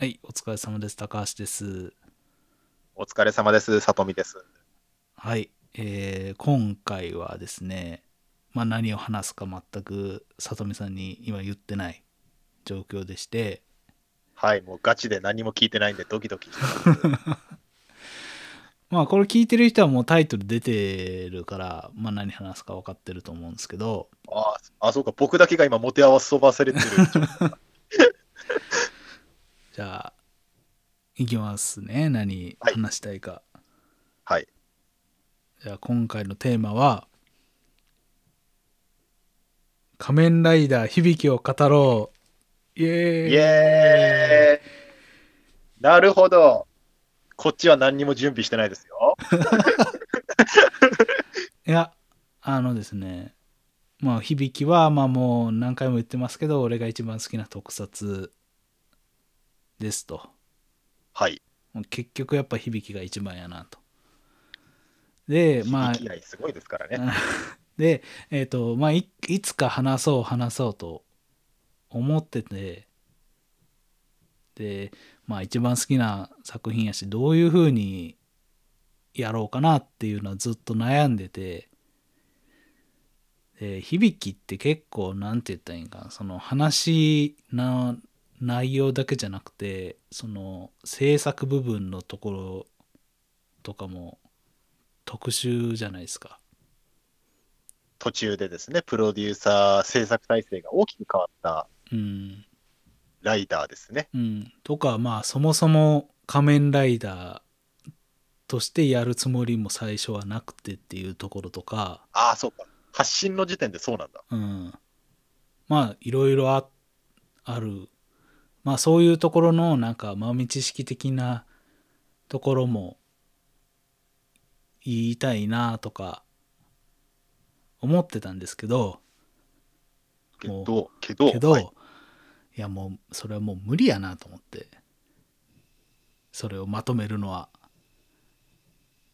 はい、お疲れ様です。高橋です。お疲れ様です。さとみです。はい、えー今回はですね、まあ、何を話すか全く里見さんに今言ってない状況でして、はい、もうガチで何も聞いてないんでドキドキしてます。まあこれ聞いてる人はもうタイトル出てるから、まあ、何話すか分かってると思うんですけど、ああ、そうか、僕だけが今、持て合わせばされてる。じゃあ、いきますね。何はい話したいか。はい。じゃあ今回のテーマは、仮面ライダー響を語ろう。イエーイイエーイなるほど。こっちは何にも準備してないですよ。いや、あのですね、まあ、響は、まあもう何回も言ってますけど、俺が一番好きな特撮ですと。はい。結局やっぱ響が一番やなと。で、まあ、すごいですからね。で、えっ、と、まあい、いつか話そう話そうと思ってて、で、まあ一番好きな作品やし、どういう風にやろうかなっていうのはずっと悩んでて、で、響きって結構、なんて言ったらいいんかな、その話の内容だけじゃなくて、その制作部分のところとかも特殊じゃないですか。途中でですね、プロデューサー、制作体制が大きく変わったうん。ライダーですね。うん。とか、まあ、そもそも仮面ライダーとしてやるつもりも最初はなくてっていうところとか、ああ、そうか。発信の時点でそうなんだ。うん。まあ、いろいろあある。まあ、そういうところの、なんか、豆知識的なところも言いたいなとか、思ってたんですけど、けど、けど、けど、はいい、やもうそれはもう無理やなと思ってそれをまとめるのは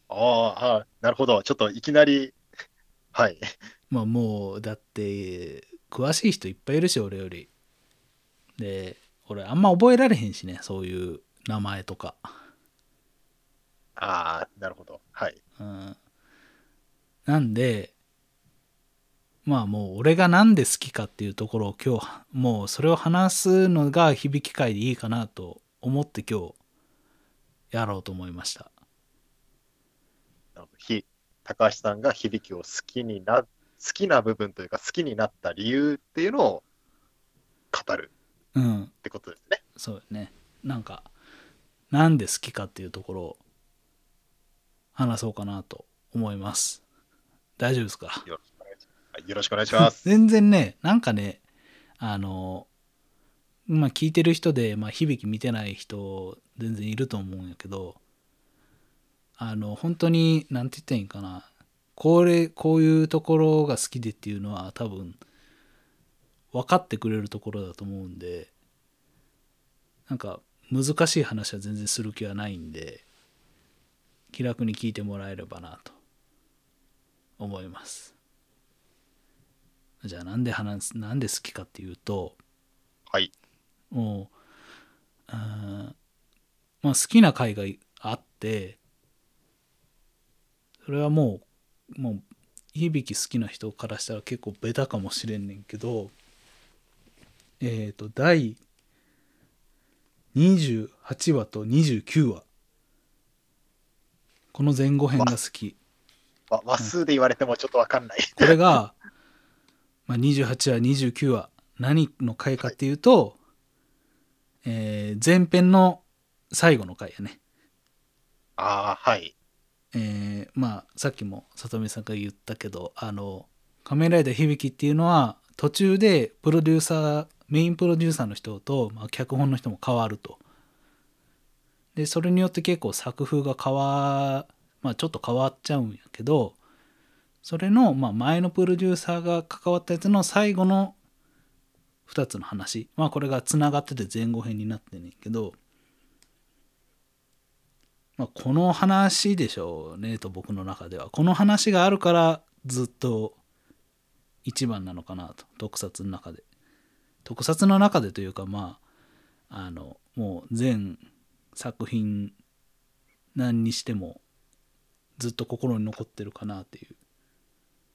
ああなるほど。ちょっといきなり、はい。まあもうだって詳しい人いっぱいいるし俺よりで俺あんま覚えられへんしねそういう名前とか、ああ、なるほど。はい。うん、なんでまあもう俺がなんで好きかっていうところを今日もうそれを話すのが響き会でいいかなと思って今日やろうと思いました。ひ高橋さんが響きを好きにな、好きな部分というか、好きになった理由っていうのを語るうん。ってことですね。そうよね。なんかなんで好きかっていうところを話そうかなと思います。大丈夫ですか？よろしくお願いします。全然ねなんかねあのまあ聞いてる人で、まあ、響き見てない人全然いると思うんやけどあの本当になんて言ったらいいんかな。これこういうところが好きでっていうのは多分分かってくれるところだと思うんでなんか難しい話は全然する気はないんで気楽に聞いてもらえればなと思いますじゃあなんで話すなんで好きかっていうとはい。もうあーまあ好きな回があってそれはもうもう響き好きな人からしたら結構ベタかもしれんねんけどえっ、と第28話と29話。この前後編が好き。わ話数で言われてもちょっとわかんない。これが、まあ、28話29話。何の回かっていうと、えー前編の最後の回やね。ああ、はい。えーまあさっきも里見さんが言ったけどあの「仮面ライダー響き」っていうのは途中でプロデューサーメインプロデューサーの人と、まあ、脚本の人も変わると。でそれによって結構作風が変わまあちょっと変わっちゃうんやけどそれの、まあ、前のプロデューサーが関わったやつの最後の2つの話。まあこれがつながってて前後編になってんねんけど。まあ、この話でしょうねと僕の中では。この話があるからずっと一番なのかなと特撮の中で。特撮の中でというかまあのもう全作品何にしてもずっと心に残ってるかなっていう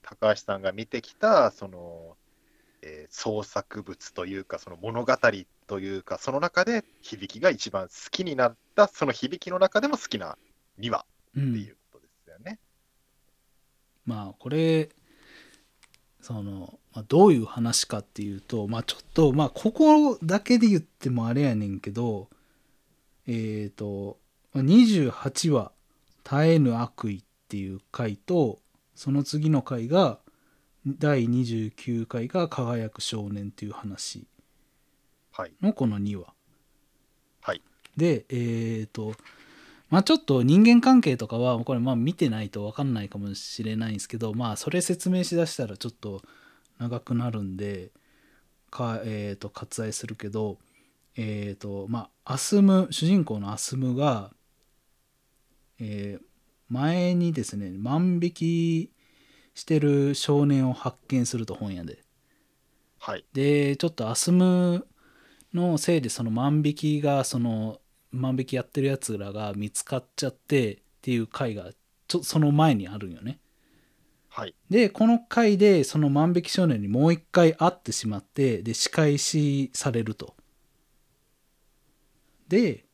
高橋さんが見てきた、その、えー創作物というか、その物語というか、その中で響きが一番好きになった、その響きの中でも好きな2話うんっていうことですよね。まあこれその、まあ、どういう話かっていうとまあちょっとまあここだけで言ってもあれやねんけどえっ、とまあ28話「絶えぬ悪意」っていう回とその次の回が第29回が「輝く少年」っていう話はい。のこの2話。はい。でえっ、とまあちょっと人間関係とかはこれまあ見てないと分かんないかもしれないんですけどまあそれ説明しだしたらちょっと長くなるんでかえっ、と割愛するけどえっ、とまあアスム主人公のアスムが、えー前にですね万引きしてる少年を発見すると本屋で。はい。でちょっとアスムのせいでその万引きがその万引きやってるやつらが見つかっちゃってっていう回がちょその前にあるんよね。はい。でこの回でその万引き少年にもう一回会ってしまってで仕返しされると。で、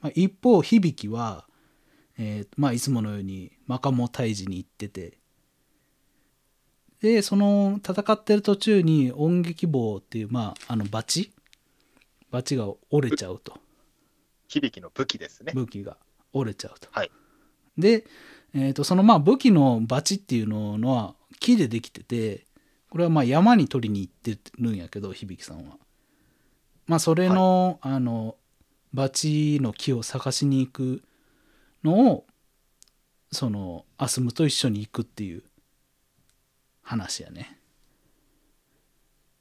まあ、一方響は、えーまあ、いつものようにマカモ退治に行っててでその戦ってる途中に音劇棒っていう、まあ、あのバチ？バチが折れちゃうと響の武器ですね。武器が折れちゃうと。はいで、えー、とそのまあ武器のバチっていうののは木でできててこれはまあ山に取りに行ってるんやけど響さんは。まあそれの,、あのバチの木を探しに行くのをそのアスムと一緒に行くっていう話やね。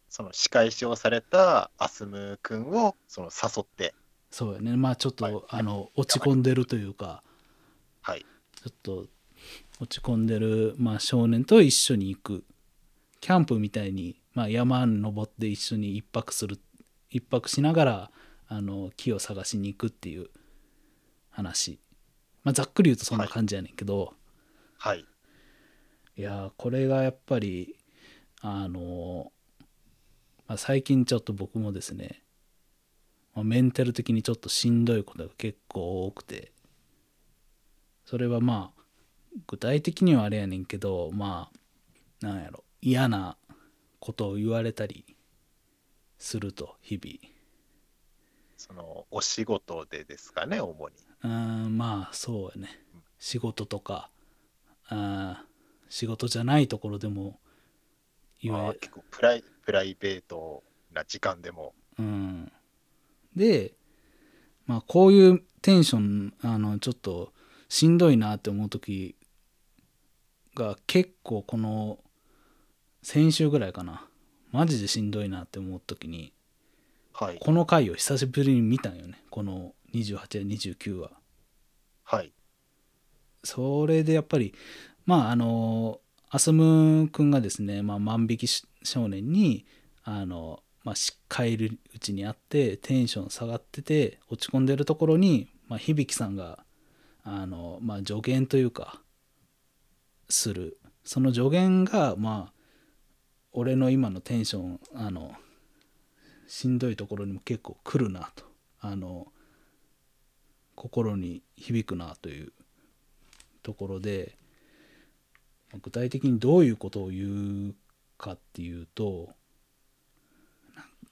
その仕返しをされたアスム君をその誘って、そうやね。まあちょっと、はい。あの落ち込んでるというかはい。ちょっと落ち込んでる、まあ、少年と一緒に行く。キャンプみたいに、まあ、山に登って一緒に一泊する一泊しながらあの木を探しに行くっていう話、まあ、ざっくり言うとそんな感じやねんけど、はい。い、やーこれがやっぱりあの、まあ、最近ちょっと僕もですね、まあメンタル的にちょっとしんどいことが結構多くて。それはまあ具体的にはあれやねんけどまあなんやろ。嫌なことを言われたりすると日々。そのお仕事でですかね、主に。うーんまあそうやね。仕事とかあー仕事じゃないところでも言われまあ結構プライプライベートな時間でも、うん、で、まあ、こういうテンションあのちょっとしんどいなって思う時が結構この先週ぐらいかなマジでしんどいなって思う時にはい。この回を久しぶりに見たんよねこの28や29話はい。それでやっぱりまああのアスム君がですね、まあ、万引きし少年にあの、まあ、し返るうちにあってテンション下がってて落ち込んでるところに、まあ、響さんがあの、まあ、助言というかする。その助言がまあ俺の今のテンションあのしんどいところにも結構来るなと。あの心に響くなというところで具体的にどういうことを言うかっていうと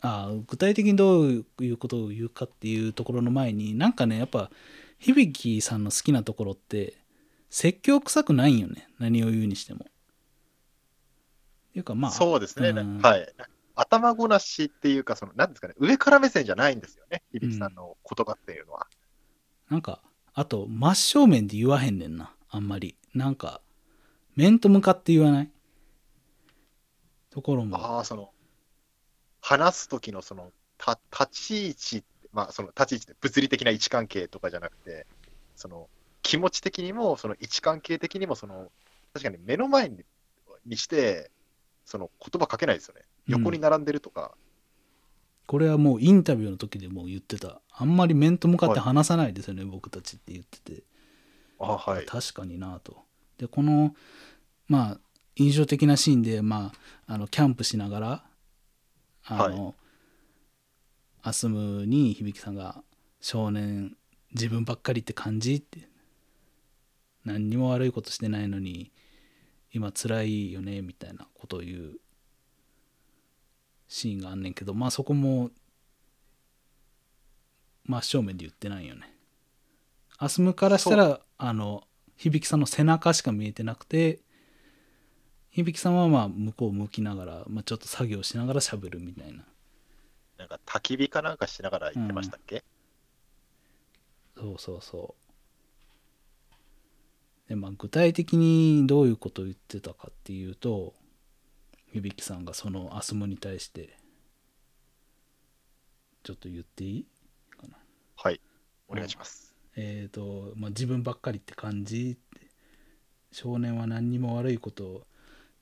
あ具体的にどういうことを言うかっていうところの前になんかねやっぱ響さんの好きなところって説教臭くないんよね。何を言うにしても。っていうかまあそうですね、うん。はい。頭ごなしっていうか、その、なんですかね、上から目線じゃないんですよね、響さんの言葉っていうのは。なんかあと真正面で言わへんねんな。あんまり。なんか面と向かって言わない？ところも。ああ、その、話す時のその、た立ち位置、まあ、その立ち位置って物理的な位置関係とかじゃなくて、その、気持ち的にも、その位置関係的にも、その、確かに目の前ににして、その言葉かけないですよね。うん。横に並んでるとか、これはもうインタビューの時でも言ってた。あんまり面と向かって話さないですよね、僕たちって言ってて。あはい。確かになと。でこのまあ印象的なシーンで、まあ、あのキャンプしながらあの、アスムに響さんが「少年自分ばっかりって感じ?」って何にも悪いことしてないのに今辛いよねみたいなことを言うシーンがあんねんけどまあそこも真正面で言ってないよね。アスムからしたらあの響さんの背中しか見えてなくて響さんはまあ向こう向きながら、まあ、ちょっと作業しながら喋るみたいな。なんか焚き火かなんかしながら言ってましたっけ、そうそうそう。でまあ具体的にどういうことを言ってたかっていうと響さんがそのアスムに対してちょっと言っていい？はい。お願いします。えっ、と、まあ、自分ばっかりって感じ少年は何にも悪いことを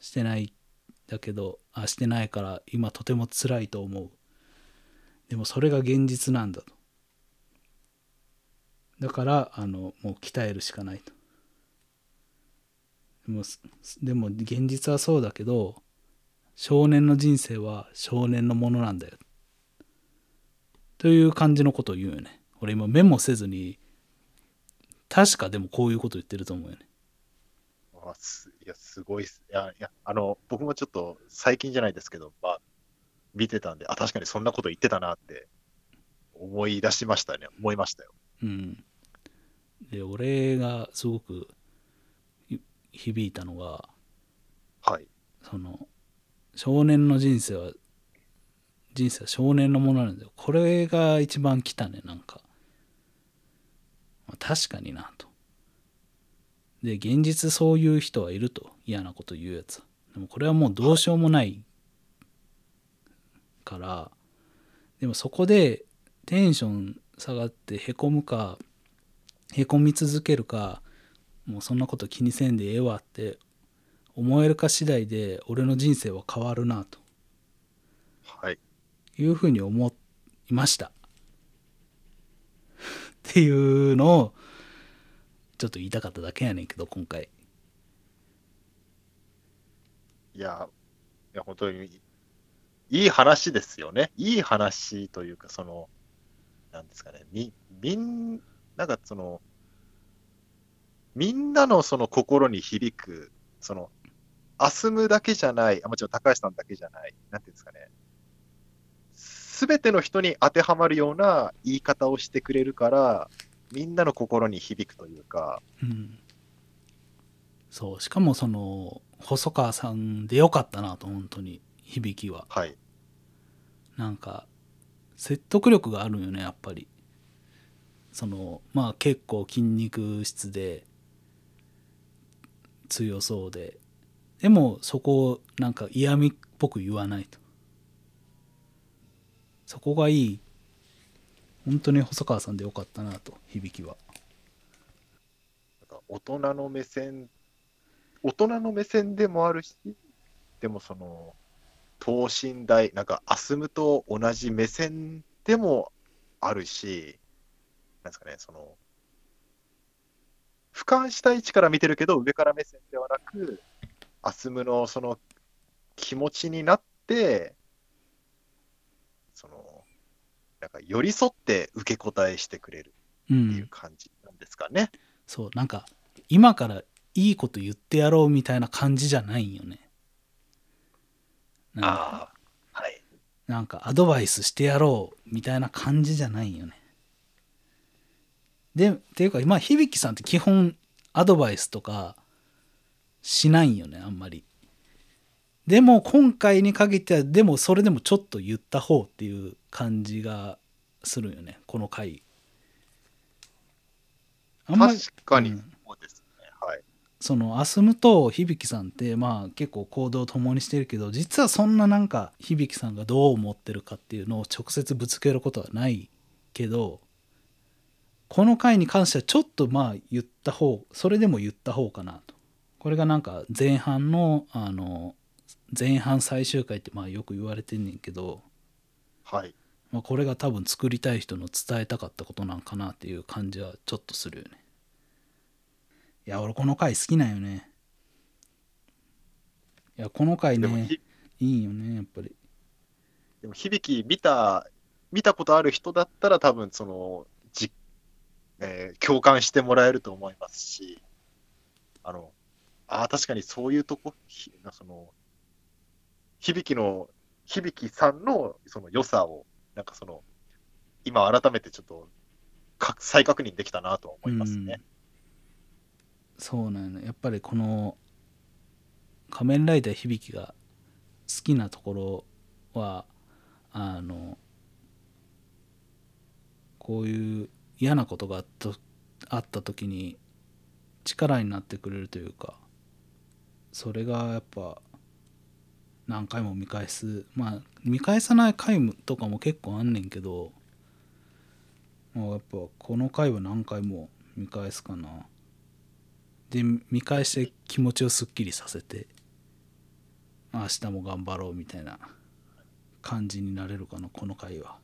してないだけどあしてないから今とても辛いと思う。でもそれが現実なんだと。だからあのもう鍛えるしかないと。でもでも現実はそうだけど少年の人生は少年のものなんだよ。という感じのことを言うよね。俺今メモせずに確かでもこういうこと言ってると思うよね。あすいや、すごいっす。いや、いや、あの、僕もちょっと最近じゃないですけど、まあ、見てたんで、あ、確かにそんなこと言ってたなって思い出しましたね。思いましたよ。うんで俺がすごくい響いたのがはい。その少年の人生は人生は少年のものなんだよこれが一番来たねなんか、まあ確かになとで現実そういう人はいると嫌なこと言うやつ。でもこれはもうどうしようもないからでもそこでテンション下がってへこむかへこみ続けるかもうそんなこと気にせんでええわって思えるか次第で俺の人生は変わるなと。はい。いうふうに思いました。っていうのをちょっと言いたかっただけやねんけど今回。いや、いや、本当に、いい話ですよね。いい話というか、その、なんですかね、み、みん、なんかその、みんなのその心に響く、その、アスムだけじゃない、あもちろん高橋さんだけじゃない、なんていうんですかね、すべての人に当てはまるような言い方をしてくれるから、みんなの心に響くというか、うん。そう。しかもその細川さんでよかったなと本当に響きは。はい、なんか説得力があるよねやっぱり。そのまあ結構筋肉質で強そうで。でもそこをなんか嫌味っぽく言わないと。そこがいい本当に細川さんでよかったなと響きは。大人の目線、大人の目線でもあるし、でもその、等身大、なんか、アスムと同じ目線でもあるし、なんですかね、その、俯瞰した位置から見てるけど、上から目線ではなく、アスムのその気持ちになって、その、なんか寄り添って受け答えしてくれるうっていうん感じなんですかね。そうなんか今からいいこと言ってやろうみたいな感じじゃないんよねなんかああ、はい。なんかアドバイスしてやろうみたいな感じじゃないんよねでっていうかまあ響さんって基本アドバイスとかしないんよねあんまりでも今回に限ってはでもそれでもちょっと言った方っていう感じがするよねこの回あんまり確かにうんそうですね。はい。そのアスムと響さんってまあ結構行動を共にしてるけど実はそんななんか響さんがどう思ってるかっていうのを直接ぶつけることはないけどこの回に関してはちょっとまあ言った方それでも言った方かなとこれがなんか前半のあの前半最終回ってまあよく言われてんねんけどはい。まあ、これが多分作りたい人の伝えたかったことなんかなっていう感じはちょっとするよね。いや俺この回好きなんよね。いやこの回ねいいよねやっぱり。でも響き見た、見たことある人だったら多分その、じえー共感してもらえると思いますし、あの、ああ、確かにそういうとこ、ひその、響きの、響さんのその良さを、なんかその、今改めてちょっとか再確認できたなと思いますね。そうなんよねやっぱりこの仮面ライダー響が好きなところはあのこういう嫌なことがあったあった時に力になってくれるというかそれがやっぱ何回も見返す。まあ見返さない回とかも結構あんねんけどもうやっぱこの回は何回も見返すかな。で見返して気持ちをすっきりさせて明日も頑張ろうみたいな感じになれるかなこの回は。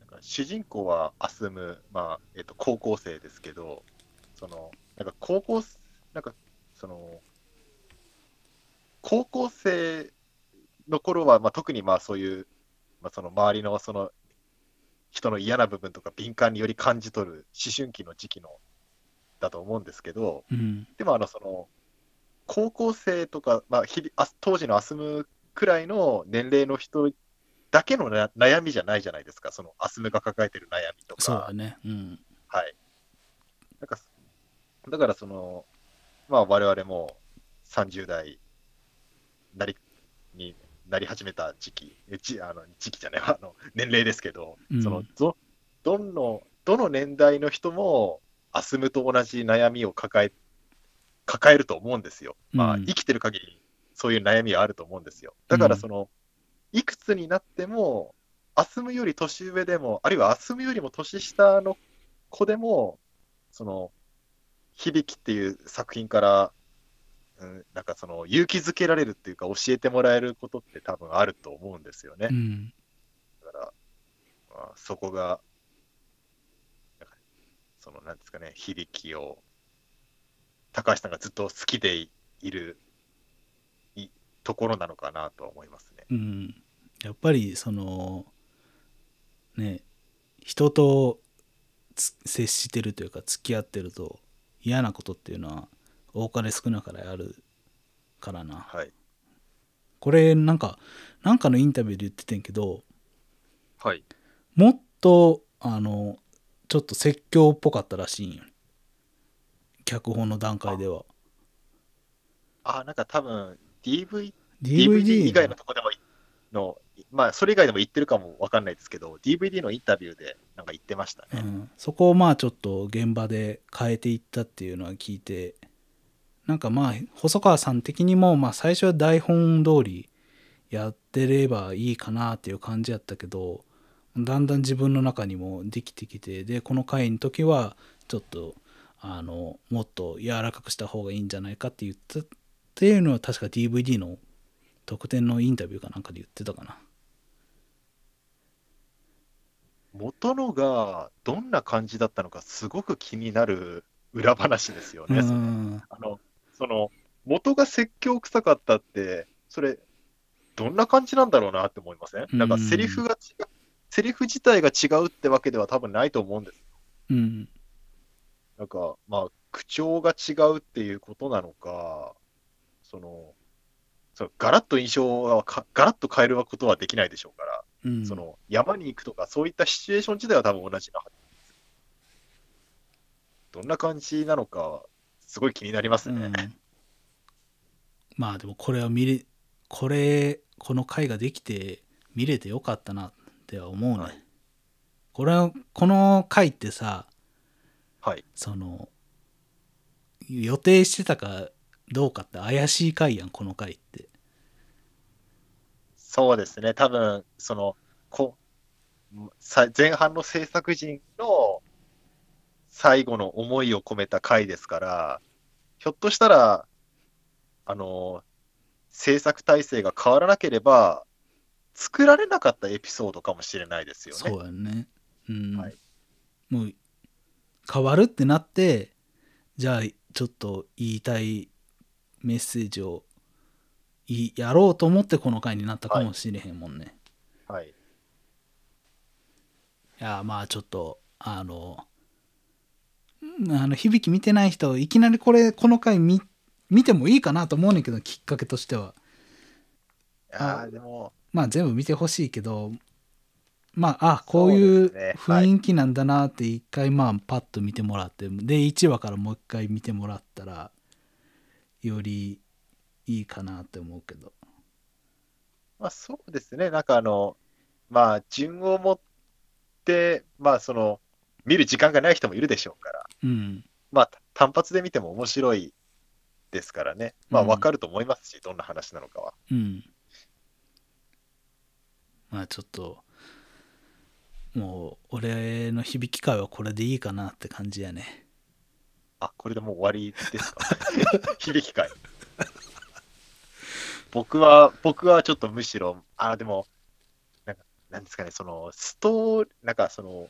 なんか主人公はアスム、まあえっと高校生ですけど、そのなんか高校なんかその高校生の頃は、まあ、特にまあそういう、まあ、その周りのその人の嫌な部分とか敏感により感じ取る思春期の時期のだと思うんですけど、うんでもあのその高校生とか、まあ、日々あ当時のアスムくらいの年齢の人だけのな悩みじゃないじゃないですか、そのアスムが抱えてる悩みとか。そうだねうんはい。なんか、だからその、まあ我々も30代なりになり始めた時期、えじあの時期じゃない、あの年齢ですけど、うんそのどどのどの年代の人もアスムと同じ悩みを抱え抱えると思うんですよ。まあ、うん生きてる限りそういう悩みはあると思うんですよ。だからその、いくつになっても、アスムより年上でも、あるいはアスムよりも年下の子でも、その、響きっていう作品から、うん、なんかその勇気づけられるっていうか、教えてもらえることって多分あると思うんですよね。うんだから、まあ、そこが、なんかその、なんですかね、響きを、高橋さんがずっと好きでいるいところなのかなとは思いますね。うんやっぱりそのね人とつ接してるというか付き合ってると嫌なことっていうのは多かれ少なかれあるからなはい。これなんかなんかのインタビューで言っててんけどはい。もっとあのちょっと説教っぽかったらしいんよ脚本の段階ではあ、なんか多分 DV、DVD, 以外のとこでもいの、まあ、それ以外でも言ってるかもわかんないですけど、DVD のインタビューでなんか言ってましたね。うん、そこをまあちょっと現場で変えていったっていうのは聞いてなんかまあ細川さん的にもまあ最初は台本通りやってればいいかなっていう感じやったけどだんだん自分の中にもできてきてでこの回の時はちょっとあのもっと柔らかくした方がいいんじゃないかって言ったっていうのは確か DVD の特典のインタビューかなんかで言ってたかな。元のがどんな感じだったのかすごく気になる裏話ですよね。あの、その、元が説教臭かったって、それ、どんな感じなんだろうなって思いません？なんかセリフが違う、セリフ自体が違うってわけでは多分ないと思うんです。うんなんか、まあ、口調が違うっていうことなのか、その、そのガラッと印象はか、ガラッと変えることはできないでしょうから、うんその山に行くとか、そういったシチュエーション自体は多分同じなはずです。どんな感じなのか、すごい気になりますね。うん、まあでもこれは見れこれこの回ができて見れてよかったなっては思うね、はい。これはこの回ってさはい。その予定してたかどうかって怪しい回やんこの回って。そうですね、多分そのこさ前半の制作陣の最後の思いを込めた回ですから、ひょっとしたら、あの制作体制が変わらなければ、作られなかったエピソードかもしれないですよね。そうやね。うん、はい。もう変わるってなってじゃあちょっと言いたいメッセージをいやろうと思ってこの回になったかもしれへんもんね、はい。い、やまあちょっとあのうんあの響き見てない人いきなりこれこの回見見てもいいかなと思うねんけどきっかけとしては。いやーでも、まあ全部見てほしいけどまああこういう雰囲気なんだなって一回まあパッと見てもらってで1話からもう一回見てもらったらよりいいかなって思うけど。まあそうですね。なんかあの、まあ順を持って、まあその、見る時間がない人もいるでしょうから、うんまあ単発で見ても面白いですからね。まあうんわかると思いますし、どんな話なのかは。うんまあちょっともう俺の響き会はこれでいいかなって感じやねあ、これでもう終わりですか？響き会。僕は、僕はちょっとむしろ、あ、でも、なんか、なんですかね、その、ストーリー、なんかその、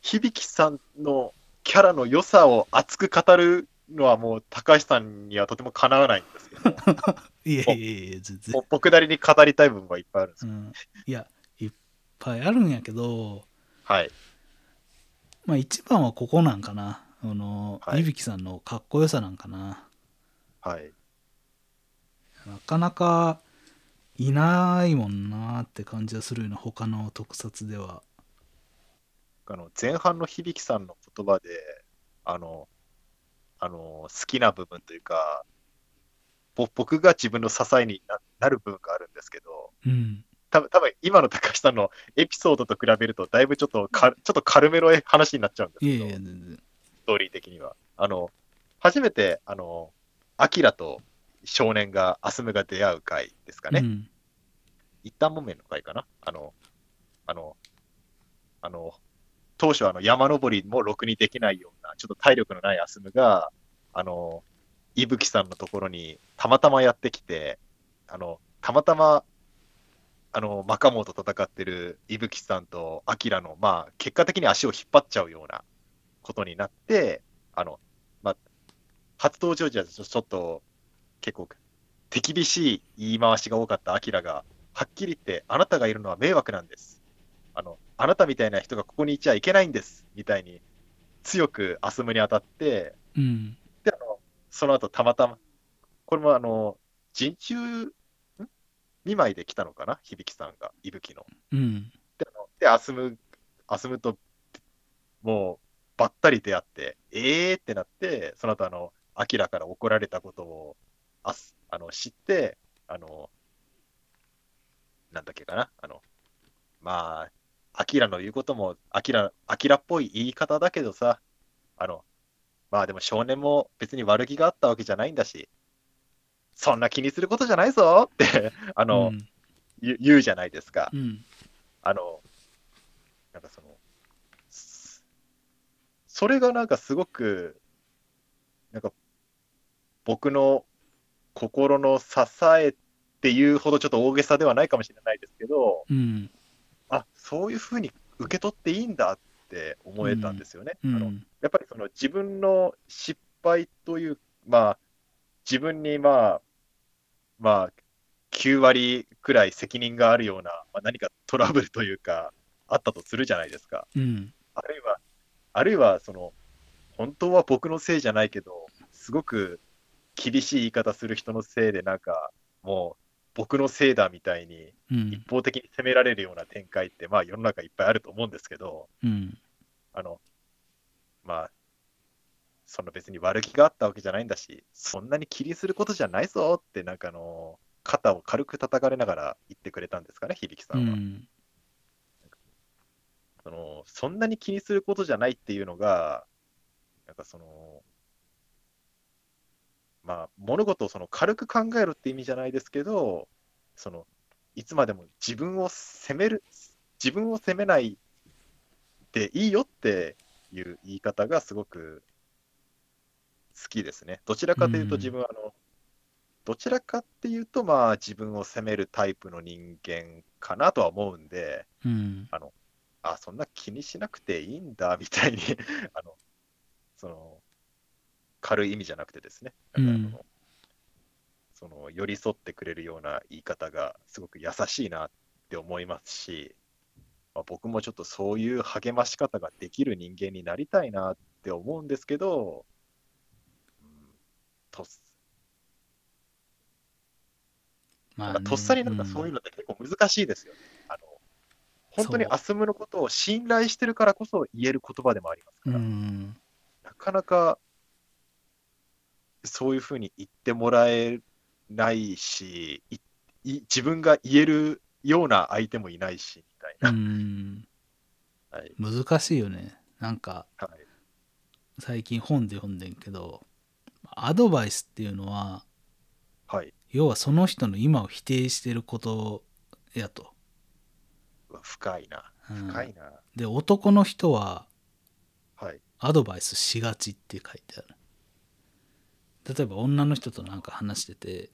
響さんのキャラの良さを熱く語るのはもう高橋さんにはとてもかなわないんですけど、いやいやいや全然。僕なりに語りたい部分はいっぱいあるんですよ。うん、いやいっぱいあるんやけどはい。まあ一番はここなんかな。あの、はい。いびきさんのかっこよさなんかな。はい。なかなかいないもんなって感じがするような他の特撮ではあの前半の響さんの言葉で、あの、あの好きな部分というか、ぼ僕が自分の支えにななる部分があるんですけど、うん。多分多分今の高橋さんのエピソードと比べると、だいぶちょっとかちょっと軽めの話になっちゃうんですけど、いやいやストーリー的には。あの、初めて、あの、アキラと少年が、アスムが出会う回ですかね。うん。一旦木綿の回かな。あの、あの、あの、当初山登りもろくにできないような、ちょっと体力のないアスムが、あの、伊吹さんのところにたまたまやってきて、あの、たまたま、あの、マカモと戦ってる伊吹さんとアキラの、まあ、結果的に足を引っ張っちゃうようなことになって、あの、まあ、初登場時はちょちょっと、結構、手厳しい言い回しが多かったアキラが、はっきり言って、あなたがいるのは迷惑なんです。あの、あなたみたいな人がここにいちゃいけないんです。みたいに、強くアスムに当たって、うんで、あの、その後たまたま、これもあの、陣中、ん？見舞いで来たのかな？響さんが、いぶきの。うんで、でアスム、アスムと、もう、ばったり出会って、えーってなって、その後あの、アキラから怒られたことを、あすあの、知って、あの、なんだっけかな、あの、まあ、アキラの言うことも、アキラ、アキラっぽい言い方だけどさ、あの、まあでも少年も別に悪気があったわけじゃないんだし、そんな気にすることじゃないぞって、あの、うん。言うじゃないですか。うん。あの、なんかその、すそれがなんかすごく、なんか僕の心の支えっていうほどちょっと大げさではないかもしれないですけど、うんあ、そういうふうに受け取っていいんだって思えたんですよね。うあのんやっぱりその自分の失敗という、まあ、自分にまあ、まあ、9割くらい責任があるような、まあ、何かトラブルというか、あったとするじゃないですか。うんあるいは、あるいは、その、本当は僕のせいじゃないけど、すごく厳しい言い方する人のせいで、なんか、もう、僕のせいだみたいに、うん。一方的に責められるような展開って、まあ、世の中いっぱいあると思うんですけど、うん。あの、まあ、その別に悪気があったわけじゃないんだし、そんなに気にすることじゃないぞって、なんかあの、肩を軽く叩かれながら言ってくれたんですかね、響さは。うん。んその、そんなに気にすることじゃないっていうのが、なんかその、まあ、物事をその軽く考えるって意味じゃないですけど、その、いつまでも自分を責める、自分を責めないでいいよっていう言い方がすごく好きですね。どちらかというとうん自分はあの、どちらかっていうと、まあ、自分を責めるタイプの人間かなとは思うんで、うんあの、あ、そんな気にしなくていいんだ、みたいに、あの、その、軽い意味じゃなくてですね、のその、寄り添ってくれるような言い方がすごく優しいなって思いますし、まあ、僕もちょっとそういう励まし方ができる人間になりたいなって思うんですけど、うん、とっまなんかとっさになんかそういうののって結構難しいですよね。あの本当にアスムのことを信頼してるからこそ言える言葉でもありますかうら、ん。なかなかそういうふうに言ってもらえないし、いい自分が言えるような相手もいないし、みたいうな。んはい。難しいよねなんかはい。最近本で読んでんけどアドバイスっていうのははい。要はその人の今を否定してることやと、深いな。うん深いな。で男の人ははい。アドバイスしがちって書いてある例えば女の人となんか話してて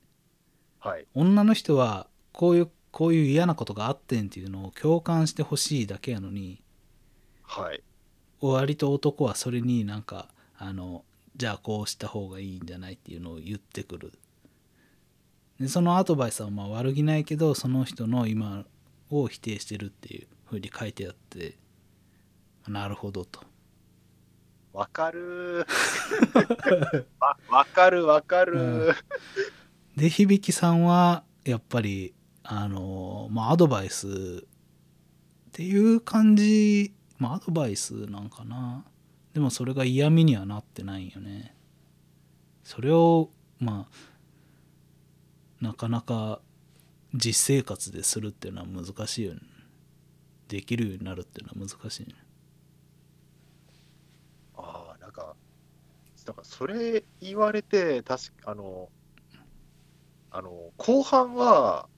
はい。女の人はこういうこういう嫌なことがあってんっていうのを共感してほしいだけやのにはい。割と男はそれになんかあのじゃあこうした方がいいんじゃないっていうのを言ってくるでそのアドバイスはまあ悪気ないけどその人の今を否定してるっていうふうに書いてあってなるほどとわかる。わかるわかる。うん。で響さんはやっぱりあのまあアドバイスっていう感じ。まあアドバイスなんかな。でもそれが嫌味にはなってないよね。それをまあなかなか実生活でするっていうのは難しいよね。できるようになるっていうのは難しいねああ、なんか、なんかそれ言われて、確か、あの、あの、後半は、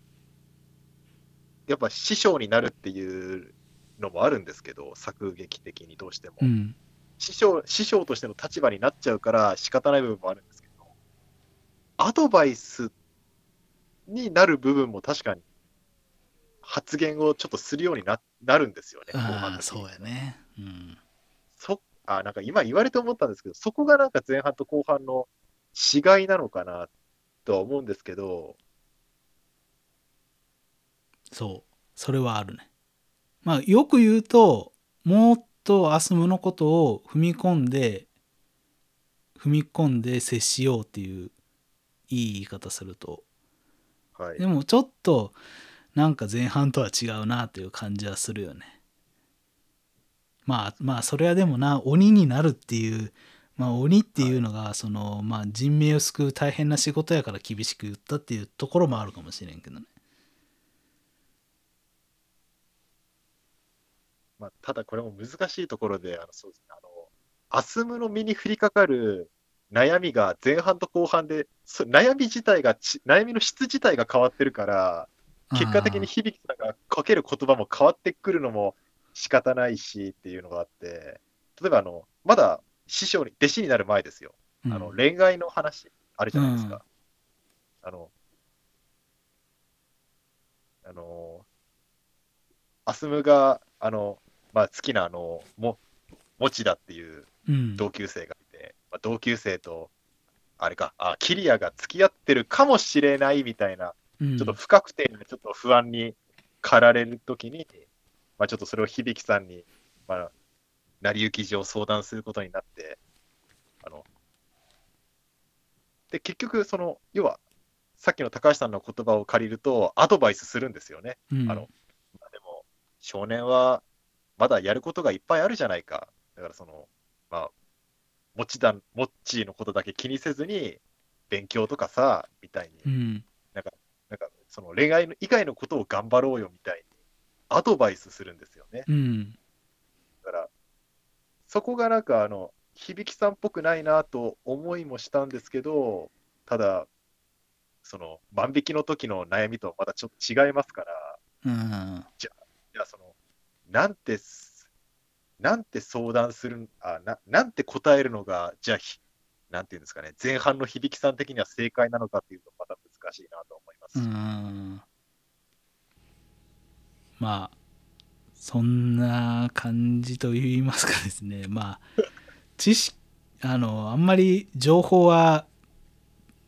やっぱ師匠になるっていうのもあるんですけど、作劇的にどうしても。うん師匠、師匠としての立場になっちゃうから仕方ない部分もあるんですけど、アドバイスになる部分も確かに発言をちょっとするようにななるんですよね。ああそうやねうんそあなんか今言われて思ったんですけど、そこがなんか前半と後半の違いなのかなとは思うんですけど、そう。それはあるね。まあよく言うともっとアスムのことを踏み込んで踏み込んで接しようっていういい言い方すると。はい。で。もちょっとなんか前半とは違うなっていう感じはするよねまあまあそれはでもな鬼になるっていうまあ鬼っていうのがそのまあ人命を救う大変な仕事やから厳しく言ったっていうところもあるかもしれんけどね。まあ、ただこれも難しいところで、あのそうですね、あのアスムの身に降りかかる悩みが前半と後半で、そ悩み自体がち、悩みの質自体が変わってるから、結果的に響さんがかける言葉も変わってくるのも仕方ないしっていうのがあって、例えばあの、まだ師匠に、弟子になる前ですよ。うんあの恋愛の話あるじゃないですか。あの、あの、アスムが、あの、まあ、好きなあの、も、もちだっていううん同級生がいて、まあ、同級生と、あれか、あ、キリアが付き合ってるかもしれないみたいな、うんちょっと不確定でちょっと不安に駆られるときに、まあ、ちょっとそれを響さんに、まあ、成り行き上相談することになって、あの、で、結局、その、要は、さっきの高橋さんの言葉を借りると、アドバイスするんですよね。うんあのまあでも、少年はまだやることがいっぱいあるじゃないか。だからその、まあ、もちだ、もっちーのことだけ気にせずに、勉強とかさ、みたいに、うんなんか、その恋愛の以外のことを頑張ろうよみたいに、アドバイスするんですよね。うんだから、そこがなんか、あの、響さんっぽくないなと思いもしたんですけど、ただ、その、万引きの時の悩みとはまたちょっと違いますから、うんじゃあその、なんてす、なんて相談する、あななんて答えるのが、じゃあひ、なんていうんですかね、前半の響さん的には正解なのかっていうと、また難しいなと思います。うーんまあそんな感じと言いますかですね。まあ知識あのあんまり情報は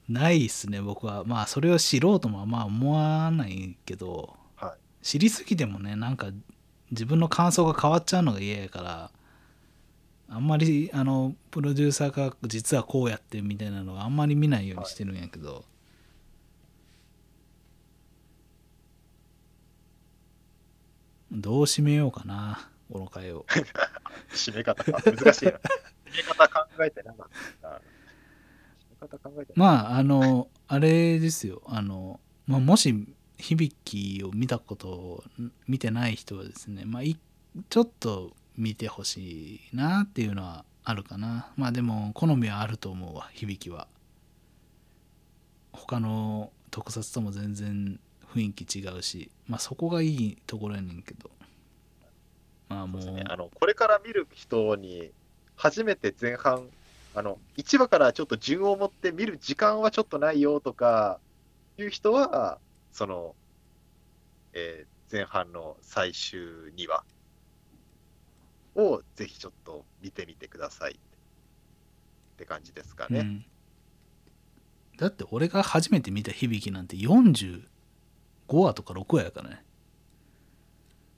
ないっすね僕は。まあそれを知ろうともまあ思わないけど、は知りすぎてもねなんか自分の感想が変わっちゃうのが嫌やからあんまりあのプロデューサーが実はこうやってみたいなのはあんまり見ないようにしてるんやけど、どう締めようかなこの回を。締め方か、難しいな。締め方考えてなかった。な。締め方考えてなまああのあれですよ。あの、まあ、もし響きを見たことを見てない人はですね、まあ、いちょっと見てほしいなっていうのはあるかな。まあでも好みはあると思うわ響きは。他の特撮とも全然雰囲気違うしまあそこがいいところやねんけど。まあもうそうね、あのこれから見る人に、初めて前半、あの1話からちょっと順を持って見る時間はちょっとないよとかいう人は、その、えー前半の最終2話をぜひちょっと見てみてくださいって感じですかね。うん、だって俺が初めて見た響きなんて45話とか6話やからね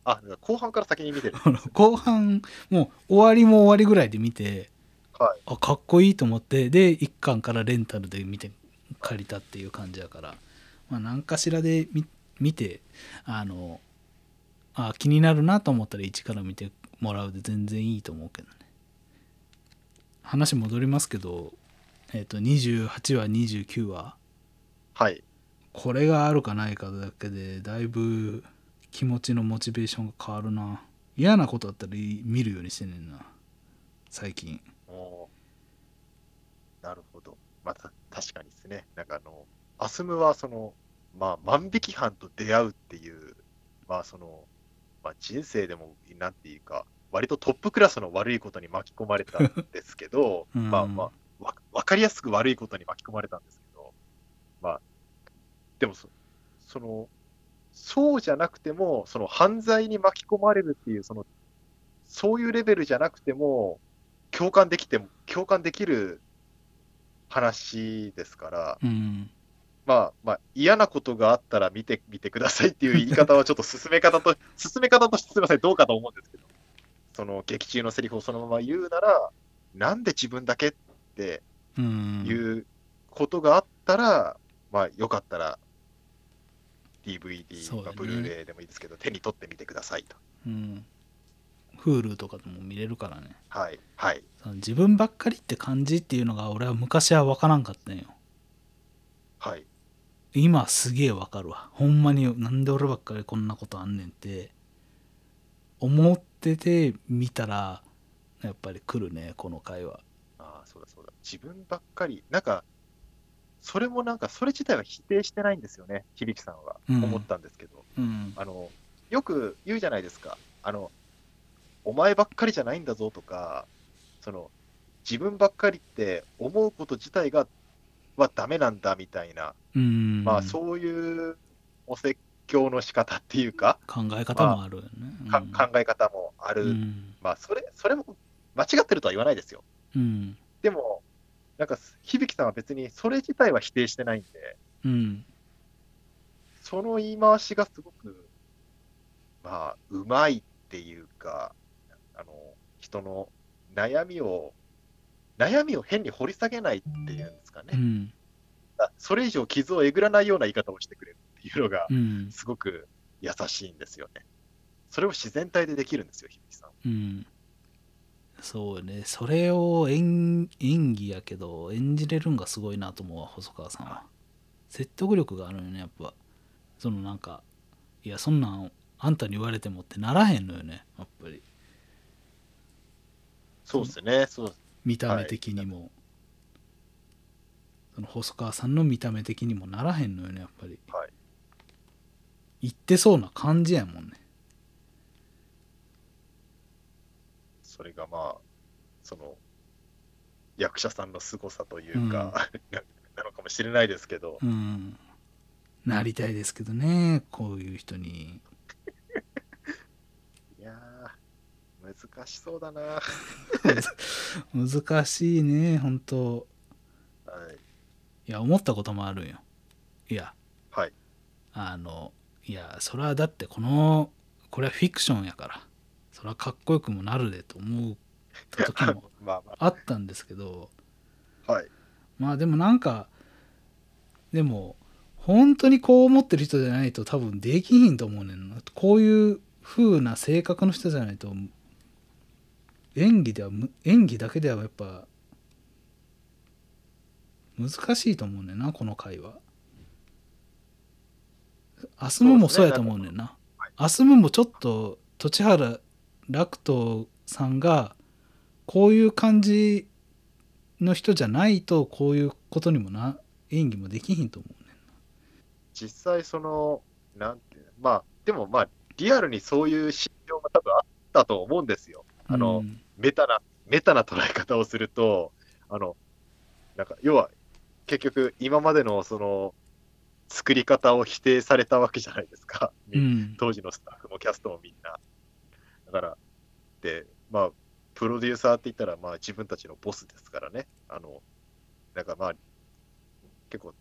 あ、後半から先に見てる。あ の後半もう終わりも終わりぐらいで見てはい。あかっこいいと思ってで1巻からレンタルで見て借りたっていう感じやから、まあ、何かしらで見見てあのあ気になるなと思ったら1から見てもらうで全然いいと思うけどね話戻りますけど、えっと28話29話はい。これがあるかないかだけでだいぶ気持ちのモチベーションが変わるな。嫌なことあったら見るようにしてんねんな。最近。なるほど。また確かにですね。なんかあの、アスムはその、まあ、万引き犯と出会うっていう、まあその、まあ、人生でも、なんていうか、割とトップクラスの悪いことに巻き込まれたんですけど、うん。まあまあ、わわかりやすく悪いことに巻き込まれたんですけど、まあ、でもそ、その、そうじゃなくても、その犯罪に巻き込まれるっていう、その、そういうレベルじゃなくても、共感できても、共感できる話ですから、うん。まあまあ、嫌なことがあったら見てみてくださいっていう言い方はちょっと進め方と、進め方としてすみません、どうかと思うんですけど、その劇中のセリフをそのまま言うなら、なんで自分だけってうん。いうことがあったら、まあよかったら、DVD かそうだね。ブルーレイでもいいですけど、手に取ってみてくださいと。うん。Hulu とかでも見れるからね。はい、はい、その自分ばっかりって感じっていうのが俺は昔は分からんかったんよ。はい、今すげえ分かるわ。ほんまになんで俺ばっかりこんなことあんねんって。思ってて見たらやっぱり来るねこの回はああ、そうだそうだ。自分ばっかり、なんか、それもなんか、それ自体は否定してないんですよね、響さんは。うん思ったんですけど、うんあの、よく言うじゃないですか。あの、お前ばっかりじゃないんだぞとか、その、自分ばっかりって思うこと自体が、はダメなんだみたいな、うんまあそういうお説教の仕方っていうか、考え方もあるよね、かうん考え方もある。うんまあそれ、それも間違ってるとは言わないですよ。うんでも、なんか、響さんは別にそれ自体は否定してないんで、うんその言い回しがすごく、まあ、うまいっていうか、あの、人の悩みを、悩みを変に掘り下げないっていうんですかね。うんあそれ以上傷をえぐらないような言い方をしてくれるっていうのが、うんすごく優しいんですよね。それを自然体でできるんですよ、響さん。うんそうよね。それを演演技やけど演じれるんがすごいなと思うわ細川さんは。説得力があるよねやっぱ。そのなんかいやそんなんあんたに言われてもってならへんのよねやっぱり。そうですね、そう。見た目的にも、その細川さんの見た目的にもならへんのよねやっぱり。はい。言ってそうな感じやもんねそれがまあ、その、役者さんの凄さというか、なのかもしれないですけど、うん。なりたいですけどねこういう人に。いやー、難しそうだな。は 難しいね本当。い。いや思ったこともあるんよ。いや。はい。あのいやそれはだってこのこれはフィクションやからそれはかっこよくもなるでと思った時も まあまあ。ったんですけどあ、はい。まあでもなんかでも本当にこう思ってる人じゃないと多分できひんと思うねんな。こういう風な性格の人じゃないと演技ではむ演技だけではやっぱ難しいと思うねんなこの回はアスムもそうやと思うねんな。アスムもちょっと栃原楽人さんがこういう感じの人じゃないとこういうことにもな演技もできひんと思うね実際、その、なんていうのまあ、でもまあ、リアルにそういう心情が多分あったと思うんですよ。んあの、うんメタな、メタな捉え方をすると、あの、なんか、要は、結局、今までのその、作り方を否定されたわけじゃないですか。うん当時のスタッフもキャストもみんな。だから、で、まあ、プロデューサーって言ったら、まあ自分たちのボスですからね。あの、なんかまあ、結構、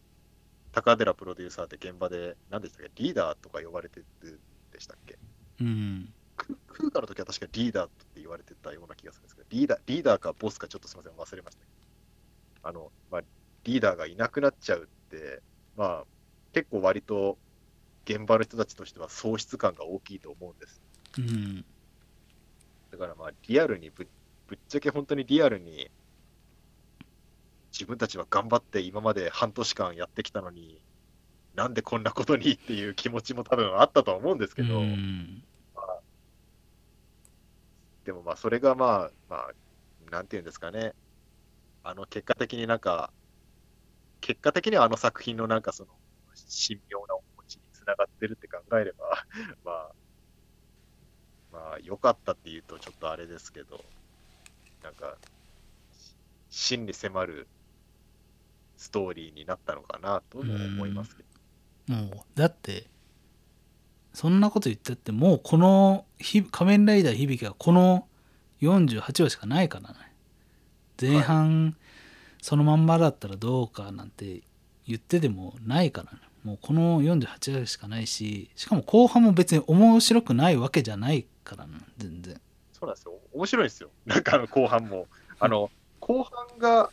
高寺プロデューサーって現場で、何でしたっけ、リーダーとか呼ばれてるんでしたっけ？うんククーカの時は確かリーダーって言われてたような気がするんですけど、リーダーリーダーかボスかちょっとすみません、忘れましたけど。あの、まあ、リーダーがいなくなっちゃうって、まあ、結構割と現場の人たちとしては喪失感が大きいと思うんです。うんだからまあ、リアルにぶ、ぶっちゃけ本当にリアルに、自分たちは頑張って今まで半年間やってきたのに、なんでこんなことにっていう気持ちも多分あったと思うんですけど、うん。でもまあそれがまあ、まあ、なんていうんですかね、あの結果的になんか、結果的にはあの作品のなんかその神妙なお持ちにつながってるって考えれば、まあ、まあ良かったっていうとちょっとあれですけど、なんか、真に迫るストーリーになったのかなとも思いますけど。もうだってそんなこと言ったってもうこの仮面ライダー響はこの48話しかないからね。前半そのまんまだったらどうかなんて言っててもないからね。もうこの48話しかないししかも後半も別に面白くないわけじゃないからね全然そうなんですよ。面白いんですよ。なんかあの後半も。あの、後半が、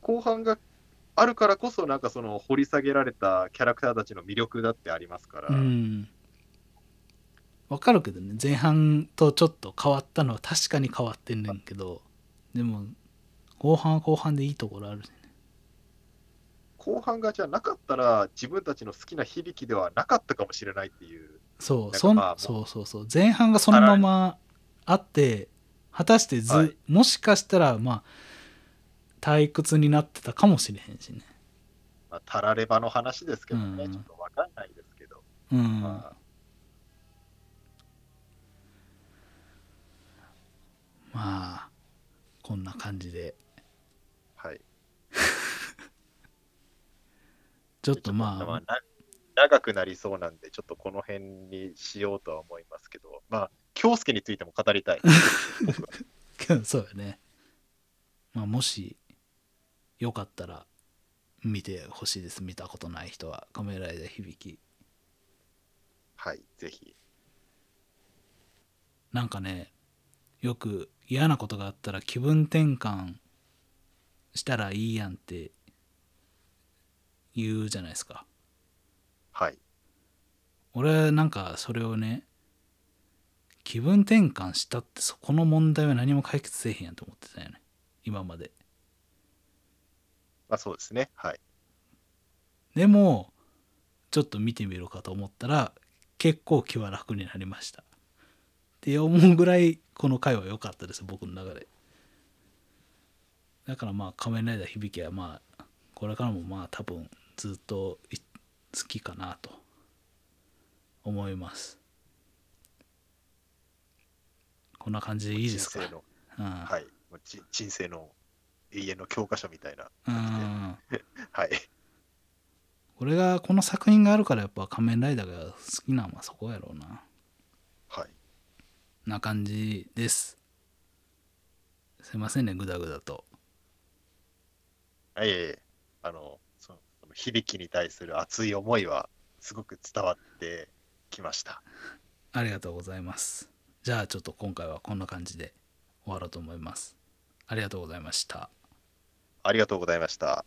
後半があるからこそ、なんかその掘り下げられたキャラクターたちの魅力だってありますから。うんわかるけどね前半とちょっと変わったのは確かに変わってんねんけどでも後半は後半でいいところあるね後半がじゃなかったら、自分たちの好きな響きではなかったかもしれないっていう。そうそんそうそうそう。前半がそのままあって果たしてず、はい。もしかしたらまあ退屈になってたかもしれへんしね。まあ、たらればの話ですけどね、うん。ちょっとわかんないですけど。うん、ままあこんな感じで。あ、はい。ちょっとまあ長くなりそうなんで、ちょっとこの辺にしようとは思いますけど、まあ、京介についても語りたい。そうやね。まあもしよかったら見てほしいです。見たことない人は「仮面ライダー響き。はい、ぜひ。」なんかねよく嫌なことがあったら気分転換したらいいやんって言うじゃないですかはい。俺なんかそれをね気分転換したってそこの問題は何も解決せえへんやんと思ってたよね今までまあそうですね。はい。でもちょっと見てみるかと思ったら結構気は楽になりましたって思うぐらいこの回は良かったです僕の中でだからまあ「仮面ライダー響き」はまあこれからもまあ多分ずっとい好きかなと思いますこんな感じでいいですか？人生の、うんはい。人生の永遠の教科書みたいな。うん はい。俺がこの作品があるからやっぱ仮面ライダーが好きなのはそこやろうなはい。な感じですすいませんねグダグダとはい、ええあの響きに対する熱い思いは、すごく伝わってきました。ありがとうございますじゃあちょっと今回はこんな感じで終わろうと思いますありがとうございましたありがとうございました。